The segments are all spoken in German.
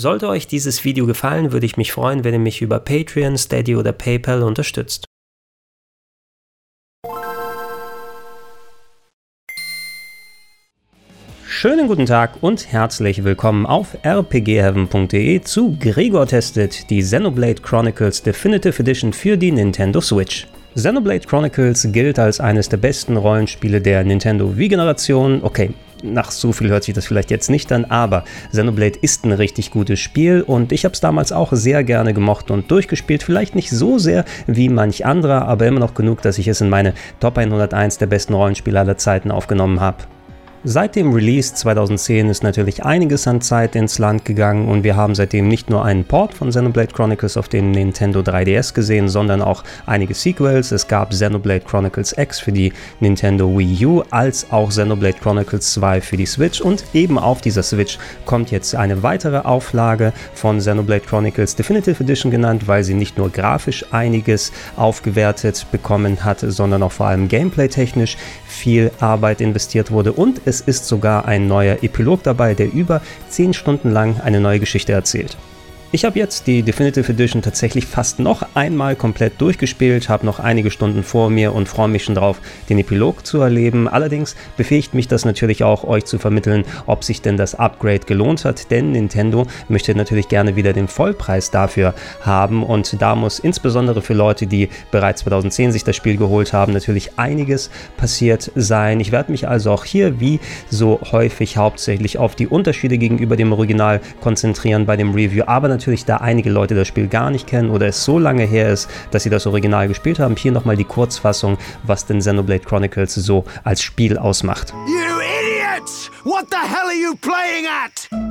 Sollte euch dieses Video gefallen, würde ich mich freuen, wenn ihr mich über Patreon, Steady oder PayPal unterstützt. Schönen guten Tag und herzlich willkommen auf rpgheaven.de zu Gregor testet die Xenoblade Chronicles Definitive Edition für die Nintendo Switch. Xenoblade Chronicles gilt als eines der besten Rollenspiele der Nintendo Wii-Generation. Okay, nach so viel hört sich das vielleicht jetzt nicht an, aber Xenoblade ist ein richtig gutes Spiel und ich habe es damals auch sehr gerne gemocht und durchgespielt. Vielleicht nicht so sehr wie manch anderer, aber immer noch genug, dass ich es in meine Top 101 der besten Rollenspiele aller Zeiten aufgenommen habe. Seit dem Release 2010 ist natürlich einiges an Zeit ins Land gegangen und wir haben seitdem nicht nur einen Port von Xenoblade Chronicles auf dem Nintendo 3DS gesehen, sondern auch einige Sequels. Es gab Xenoblade Chronicles X für die Nintendo Wii U, als auch Xenoblade Chronicles 2 für die Switch und eben auf dieser Switch kommt jetzt eine weitere Auflage von Xenoblade Chronicles Definitive Edition genannt, weil sie nicht nur grafisch einiges aufgewertet bekommen hat, sondern auch vor allem gameplay-technisch viel Arbeit investiert wurde und es ist sogar ein neuer Epilog dabei, der über 10 Stunden lang eine neue Geschichte erzählt. Ich habe jetzt die Definitive Edition tatsächlich fast noch einmal komplett durchgespielt, habe noch einige Stunden vor mir und freue mich schon drauf, den Epilog zu erleben. Allerdings befähigt mich das natürlich auch, euch zu vermitteln, ob sich denn das Upgrade gelohnt hat, denn Nintendo möchte natürlich gerne wieder den Vollpreis dafür haben und da muss insbesondere für Leute, die bereits 2010 sich das Spiel geholt haben, natürlich einiges passiert sein. Ich werde mich also auch hier wie so häufig hauptsächlich auf die Unterschiede gegenüber dem Original konzentrieren bei dem Review, aber natürlich, da einige Leute das Spiel gar nicht kennen oder es so lange her ist, dass sie das Original gespielt haben, hier nochmal die Kurzfassung, was denn Xenoblade Chronicles so als Spiel ausmacht. You idiots! What the hell are you playing at?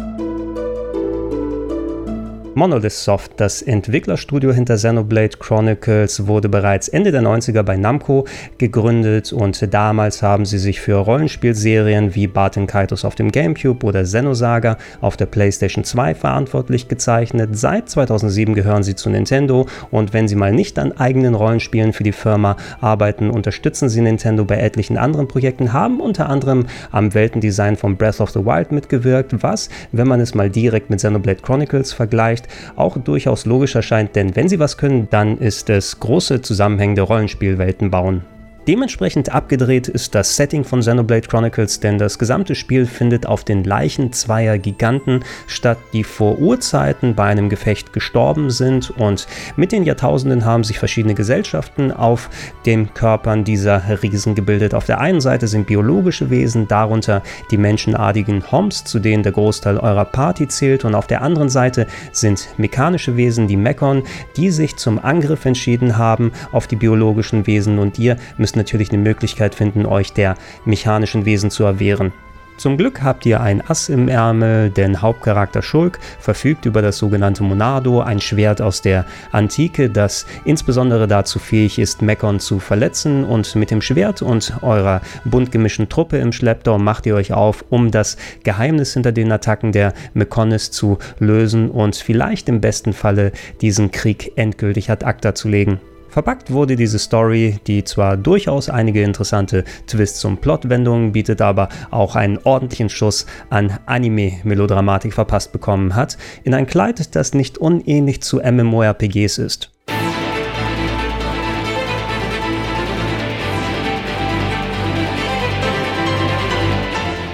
Monolith Soft, das Entwicklerstudio hinter Xenoblade Chronicles, wurde bereits Ende der 90er bei Namco gegründet und damals haben sie sich für Rollenspielserien wie Barton Kaitos auf dem GameCube oder Xenosaga auf der PlayStation 2 verantwortlich gezeichnet. Seit 2007 gehören sie zu Nintendo und wenn sie mal nicht an eigenen Rollenspielen für die Firma arbeiten, unterstützen sie Nintendo bei etlichen anderen Projekten, haben unter anderem am Weltendesign von Breath of the Wild mitgewirkt, was, wenn man es mal direkt mit Xenoblade Chronicles vergleicht, auch durchaus logisch erscheint, denn wenn sie was können, dann ist es große zusammenhängende Rollenspielwelten bauen. Dementsprechend abgedreht ist das Setting von Xenoblade Chronicles, denn das gesamte Spiel findet auf den Leichen zweier Giganten statt, die vor Urzeiten bei einem Gefecht gestorben sind. Und mit den Jahrtausenden haben sich verschiedene Gesellschaften auf den Körpern dieser Riesen gebildet. Auf der einen Seite sind biologische Wesen, darunter die menschenartigen Homs, zu denen der Großteil eurer Party zählt. Und auf der anderen Seite sind mechanische Wesen, die Mekon, die sich zum Angriff entschieden haben auf die biologischen Wesen. Und ihr müsst natürlich eine Möglichkeit finden, euch der mechanischen Wesen zu erwehren. Zum Glück habt ihr ein Ass im Ärmel, denn Hauptcharakter Schulk verfügt über das sogenannte Monado, ein Schwert aus der Antike, das insbesondere dazu fähig ist, Mekon zu verletzen. Und mit dem Schwert und eurer bunt gemischten Truppe im Schlepptau macht ihr euch auf, um das Geheimnis hinter den Attacken der Mekonis zu lösen und vielleicht im besten Falle diesen Krieg endgültig ad acta zu legen. Verpackt wurde diese Story, die zwar durchaus einige interessante Twists und Plotwendungen bietet, aber auch einen ordentlichen Schuss an Anime-Melodramatik verpasst bekommen hat, in ein Kleid, das nicht unähnlich zu MMORPGs ist.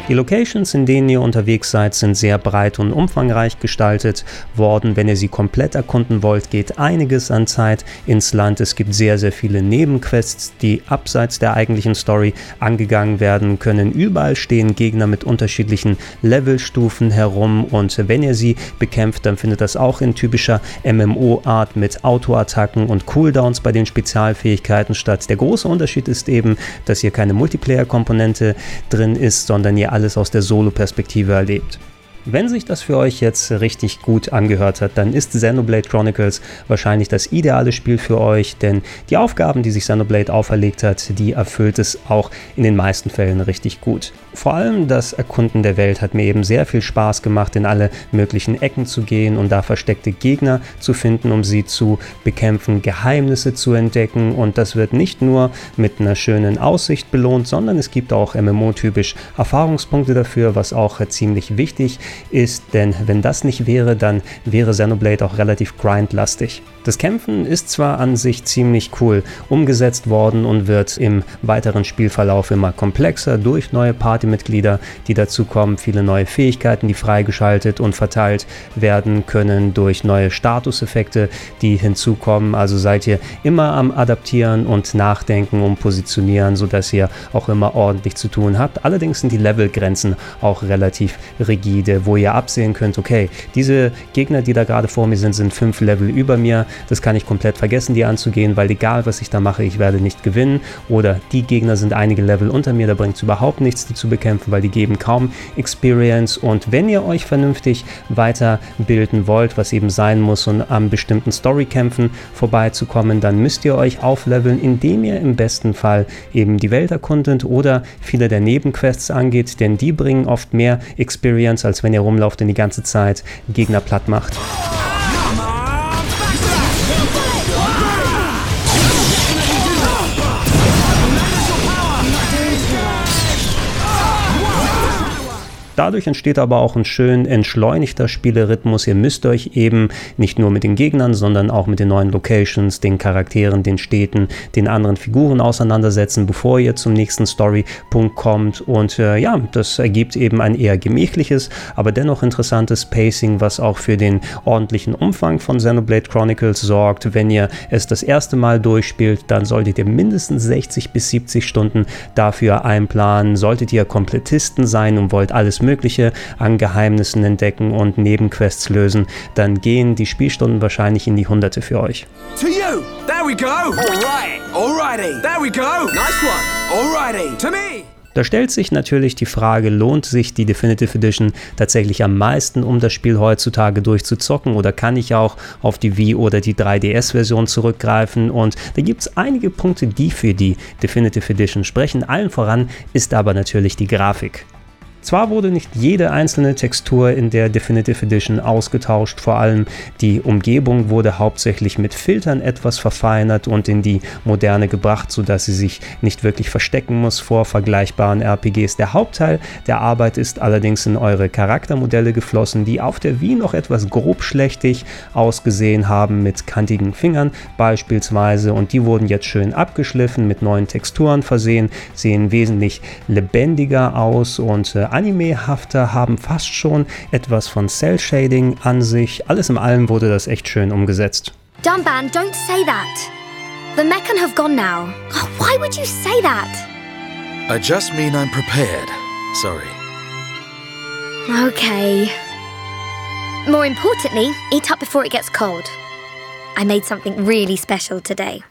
Die Locations, in denen ihr unterwegs seid, sind sehr breit und umfangreich gestaltet worden. Wenn ihr sie komplett erkunden wollt, geht einiges an Zeit ins Land. Es gibt sehr, sehr viele Nebenquests, die abseits der eigentlichen Story angegangen werden können. Überall stehen Gegner mit unterschiedlichen Levelstufen herum und wenn ihr sie bekämpft, dann findet das auch in typischer MMO-Art mit Autoattacken und Cooldowns bei den Spezialfähigkeiten statt. Der große Unterschied ist eben, dass hier keine Multiplayer-Komponente drin ist, sondern ihr alles aus der Solo-Perspektive erlebt. Wenn sich das für euch jetzt richtig gut angehört hat, dann ist Xenoblade Chronicles wahrscheinlich das ideale Spiel für euch, denn die Aufgaben, die sich Xenoblade auferlegt hat, die erfüllt es auch in den meisten Fällen richtig gut. Vor allem das Erkunden der Welt hat mir eben sehr viel Spaß gemacht, in alle möglichen Ecken zu gehen und da versteckte Gegner zu finden, um sie zu bekämpfen, Geheimnisse zu entdecken und das wird nicht nur mit einer schönen Aussicht belohnt, sondern es gibt auch MMO-typisch Erfahrungspunkte dafür, was auch ziemlich wichtig ist ist, denn wenn das nicht wäre, dann wäre Xenoblade auch relativ grindlastig. Das Kämpfen ist zwar an sich ziemlich cool umgesetzt worden und wird im weiteren Spielverlauf immer komplexer durch neue Partymitglieder, die dazukommen, viele neue Fähigkeiten, die freigeschaltet und verteilt werden können durch neue Statuseffekte, die hinzukommen. Also seid ihr immer am Adaptieren und Nachdenken und Positionieren, sodass ihr auch immer ordentlich zu tun habt. Allerdings sind die Levelgrenzen auch relativ rigide, wo ihr absehen könnt, okay, diese Gegner, die da gerade vor mir sind, sind fünf Level über mir das kann ich komplett vergessen, die anzugehen, weil egal was ich da mache, ich werde nicht gewinnen. Oder die Gegner sind einige Level unter mir, da bringt es überhaupt nichts, die zu bekämpfen, weil die geben kaum Experience. Und wenn ihr euch vernünftig weiterbilden wollt, was eben sein muss, um am bestimmten Storykämpfen vorbeizukommen, dann müsst ihr euch aufleveln, indem ihr im besten Fall eben die Welt erkundet oder viele der Nebenquests angeht, denn die bringen oft mehr Experience, als wenn ihr rumlauft und die ganze Zeit Gegner platt macht. Dadurch entsteht aber auch ein schön entschleunigter Spielerhythmus. Ihr müsst euch eben nicht nur mit den Gegnern, sondern auch mit den neuen Locations, den Charakteren, den Städten, den anderen Figuren auseinandersetzen, bevor ihr zum nächsten Storypunkt kommt. Und äh, ja, das ergibt eben ein eher gemächliches, aber dennoch interessantes Pacing, was auch für den ordentlichen Umfang von Xenoblade Chronicles sorgt. Wenn ihr es das erste Mal durchspielt, dann solltet ihr mindestens 60 bis 70 Stunden dafür einplanen. Solltet ihr Komplettisten sein und wollt alles Mögliche an Geheimnissen entdecken und Nebenquests lösen, dann gehen die Spielstunden wahrscheinlich in die Hunderte für euch. To you! There we go! Alright! Alrighty! There we go! Nice one! Alrighty! To me! Da stellt sich natürlich die Frage, lohnt sich die Definitive Edition tatsächlich am meisten, um das Spiel heutzutage durchzuzocken oder kann ich auch auf die Wii oder die 3DS-Version zurückgreifen? Und da gibt es einige Punkte, die für die Definitive Edition sprechen. Allen voran ist aber natürlich die Grafik. Zwar wurde nicht jede einzelne Textur in der Definitive Edition ausgetauscht, vor allem die Umgebung wurde hauptsächlich mit Filtern etwas verfeinert und in die Moderne gebracht, sodass sie sich nicht wirklich verstecken muss vor vergleichbaren RPGs. Der Hauptteil der Arbeit ist allerdings in eure Charaktermodelle geflossen, die auf der Wii noch etwas grobschlächtig ausgesehen haben mit kantigen Fingern beispielsweise und die wurden jetzt schön abgeschliffen, mit neuen Texturen versehen, sehen wesentlich lebendiger aus und äh, animehafter, haben fast schon etwas von Cell-Shading an sich. Alles in allem wurde das echt schön umgesetzt. Dunban, don't say that. The Meccan have gone now. Oh, why would you say that? I just mean I'm prepared. Sorry. Okay. More importantly, eat up before it gets cold. I made something really special today.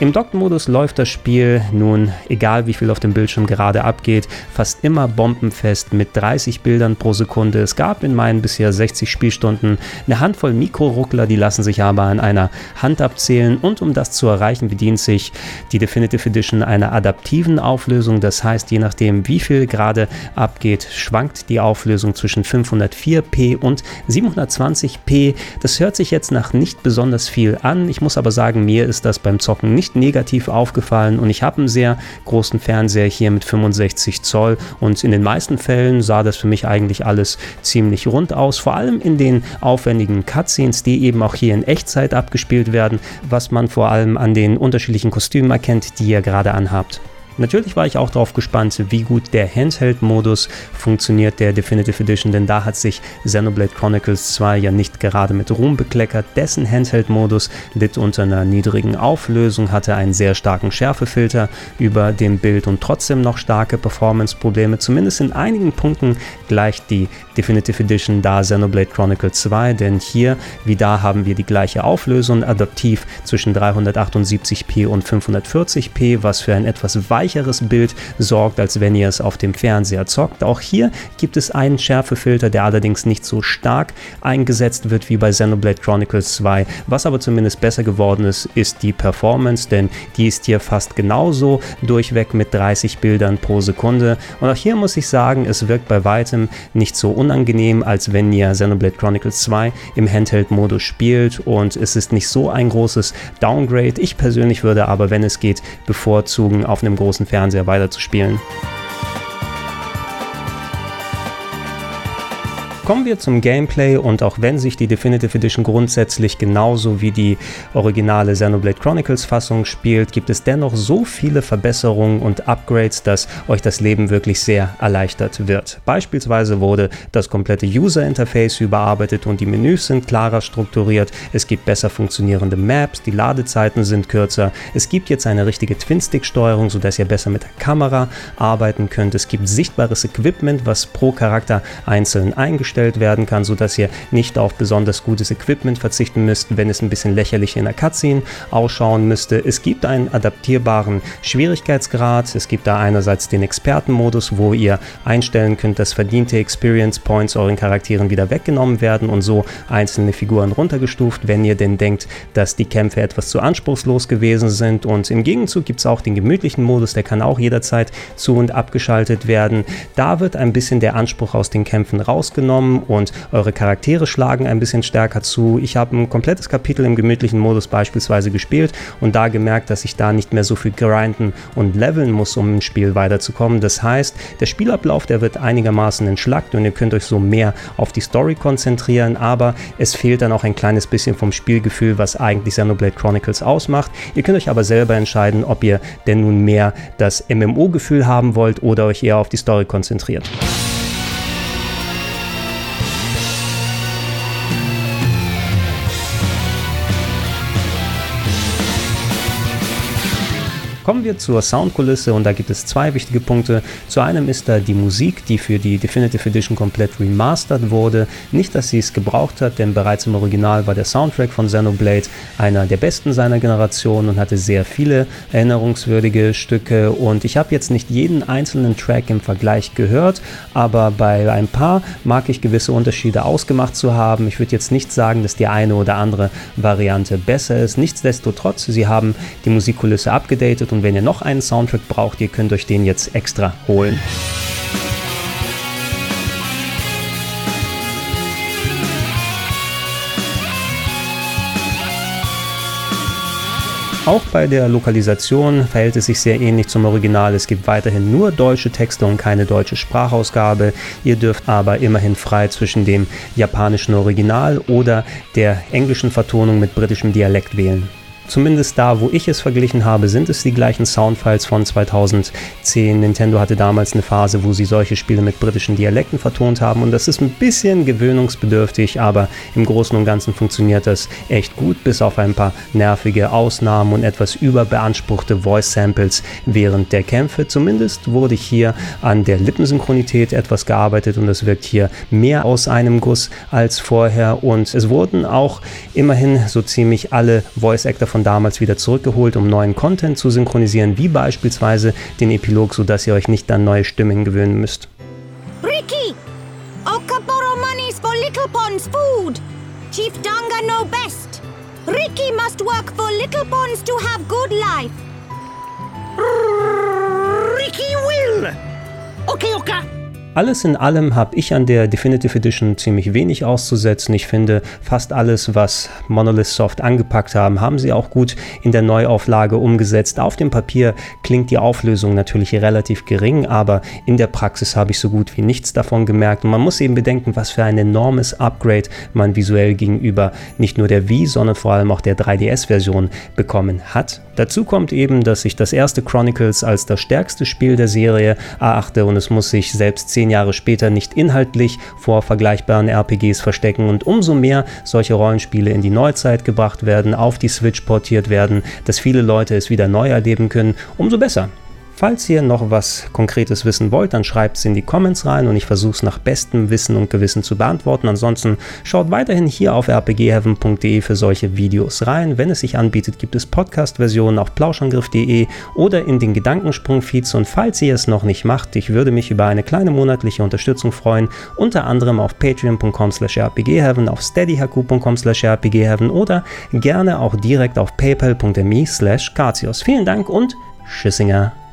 Im Dock-Modus läuft das Spiel nun, egal wie viel auf dem Bildschirm gerade abgeht, fast immer bombenfest mit 30 Bildern pro Sekunde. Es gab in meinen bisher 60 Spielstunden eine Handvoll Mikroruckler, die lassen sich aber an einer Hand abzählen und um das zu erreichen, bedient sich die Definitive Edition einer adaptiven Auflösung. Das heißt, je nachdem wie viel gerade abgeht, schwankt die Auflösung zwischen 504p und 720p. Das hört sich jetzt nach nicht besonders viel an. Ich muss aber sagen, mir ist das beim Zocken nicht nicht negativ aufgefallen. Und ich habe einen sehr großen Fernseher hier mit 65 Zoll. Und in den meisten Fällen sah das für mich eigentlich alles ziemlich rund aus, vor allem in den aufwendigen Cutscenes, die eben auch hier in Echtzeit abgespielt werden, was man vor allem an den unterschiedlichen Kostümen erkennt, die ihr gerade anhabt. Natürlich war ich auch darauf gespannt, wie gut der Handheld-Modus funktioniert, der Definitive Edition, denn da hat sich Xenoblade Chronicles 2 ja nicht gerade mit Ruhm bekleckert. Dessen Handheld-Modus litt unter einer niedrigen Auflösung, hatte einen sehr starken Schärfefilter über dem Bild und trotzdem noch starke Performance-Probleme. Zumindest in einigen Punkten gleicht die Definitive Edition da Xenoblade Chronicles 2, denn hier wie da haben wir die gleiche Auflösung, adaptiv zwischen 378p und 540p, was für ein etwas weiter weicheres Bild sorgt, als wenn ihr es auf dem Fernseher zockt. Auch hier gibt es einen Schärfefilter, der allerdings nicht so stark eingesetzt wird wie bei Xenoblade Chronicles 2. Was aber zumindest besser geworden ist, ist die Performance, denn die ist hier fast genauso durchweg mit 30 Bildern pro Sekunde. Und auch hier muss ich sagen, es wirkt bei weitem nicht so unangenehm, als wenn ihr Xenoblade Chronicles 2 im Handheld-Modus spielt und es ist nicht so ein großes Downgrade. Ich persönlich würde aber, wenn es geht, bevorzugen, auf einem großen großen Fernseher weiterzuspielen. Kommen wir zum Gameplay und auch wenn sich die Definitive Edition grundsätzlich genauso wie die originale Xenoblade Chronicles Fassung spielt, gibt es dennoch so viele Verbesserungen und Upgrades, dass euch das Leben wirklich sehr erleichtert wird. Beispielsweise wurde das komplette User Interface überarbeitet und die Menüs sind klarer strukturiert. Es gibt besser funktionierende Maps, die Ladezeiten sind kürzer. Es gibt jetzt eine richtige Twin-Stick-Steuerung, sodass ihr besser mit der Kamera arbeiten könnt. Es gibt sichtbares Equipment, was pro Charakter einzeln eingestellt eingestellt werden kann, sodass ihr nicht auf besonders gutes Equipment verzichten müsst, wenn es ein bisschen lächerlich in der Cutscene ausschauen müsste. Es gibt einen adaptierbaren Schwierigkeitsgrad. Es gibt da einerseits den Expertenmodus, wo ihr einstellen könnt, dass verdiente Experience Points euren Charakteren wieder weggenommen werden und so einzelne Figuren runtergestuft, wenn ihr denn denkt, dass die Kämpfe etwas zu anspruchslos gewesen sind. Und im Gegenzug gibt es auch den gemütlichen Modus, der kann auch jederzeit zu und abgeschaltet werden. Da wird ein bisschen der Anspruch aus den Kämpfen rausgenommen kommen und eure Charaktere schlagen ein bisschen stärker zu. Ich habe ein komplettes Kapitel im gemütlichen Modus beispielsweise gespielt und da gemerkt, dass ich da nicht mehr so viel grinden und leveln muss, um im Spiel weiterzukommen. Das heißt, der Spielablauf, der wird einigermaßen entschlackt und ihr könnt euch so mehr auf die Story konzentrieren, aber es fehlt dann auch ein kleines bisschen vom Spielgefühl, was eigentlich Xenoblade Chronicles ausmacht. Ihr könnt euch aber selber entscheiden, ob ihr denn nun mehr das MMO-Gefühl haben wollt oder euch eher auf die Story konzentriert. Kommen wir zur Soundkulisse und da gibt es zwei wichtige Punkte. Zu einem ist da die Musik, die für die Definitive Edition komplett remastered wurde. Nicht, dass sie es gebraucht hat, denn bereits im Original war der Soundtrack von Xenoblade einer der besten seiner Generation und hatte sehr viele erinnerungswürdige Stücke. Und ich habe jetzt nicht jeden einzelnen Track im Vergleich gehört, aber bei ein paar mag ich gewisse Unterschiede ausgemacht zu haben. Ich würde jetzt nicht sagen, dass die eine oder andere Variante besser ist. Nichtsdestotrotz, sie haben die Musikkulisse abgedatet und wenn ihr noch einen Soundtrack braucht, ihr könnt euch den jetzt extra holen. Auch bei der Lokalisation verhält es sich sehr ähnlich zum Original. Es gibt weiterhin nur deutsche Texte und keine deutsche Sprachausgabe. Ihr dürft aber immerhin frei zwischen dem japanischen Original oder der englischen Vertonung mit britischem Dialekt wählen. Zumindest da, wo ich es verglichen habe, sind es die gleichen Soundfiles von 2010. Nintendo hatte damals eine Phase, wo sie solche Spiele mit britischen Dialekten vertont haben und das ist ein bisschen gewöhnungsbedürftig, aber im Großen und Ganzen funktioniert das echt gut, bis auf ein paar nervige Ausnahmen und etwas überbeanspruchte Voice Samples während der Kämpfe. Zumindest wurde hier an der Lippensynchronität etwas gearbeitet und es wirkt hier mehr aus einem Guss als vorher und es wurden auch immerhin so ziemlich alle Voice Actor von damals wieder zurückgeholt, um neuen Content zu synchronisieren, wie beispielsweise den Epilog, sodass ihr euch nicht an neue Stimmen gewöhnen müsst. Ricky! Oka borrow monies for Little Pond's food! Chief Danga know best! Ricky must work for Little Ponds to have good life! Ricky will! Okay, Oka! Alles in allem habe ich an der Definitive Edition ziemlich wenig auszusetzen. Ich finde, fast alles, was Monolith Soft angepackt haben, haben sie auch gut in der Neuauflage umgesetzt. Auf dem Papier klingt die Auflösung natürlich relativ gering, aber in der Praxis habe ich so gut wie nichts davon gemerkt. Und man muss eben bedenken, was für ein enormes Upgrade man visuell gegenüber nicht nur der Wii, sondern vor allem auch der 3DS-Version bekommen hat. Dazu kommt eben, dass ich das erste Chronicles als das stärkste Spiel der Serie erachte und es muss sich selbst zehn Jahre später nicht inhaltlich vor vergleichbaren RPGs verstecken und umso mehr solche Rollenspiele in die Neuzeit gebracht werden, auf die Switch portiert werden, dass viele Leute es wieder neu erleben können, umso besser. Falls ihr noch was Konkretes wissen wollt, dann schreibt es in die Comments rein und ich versuche es nach bestem Wissen und Gewissen zu beantworten. Ansonsten schaut weiterhin hier auf rpgheaven.de für solche Videos rein. Wenn es sich anbietet, gibt es Podcast-Versionen auf plauschangriff.de oder in den Gedankensprung-Feeds. Und falls ihr es noch nicht macht, ich würde mich über eine kleine monatliche Unterstützung freuen, unter anderem auf patreon.com slash rpgheaven, auf steadyhaku.com slash rpgheaven oder gerne auch direkt auf paypal.me slash Vielen Dank und Tschüssinger.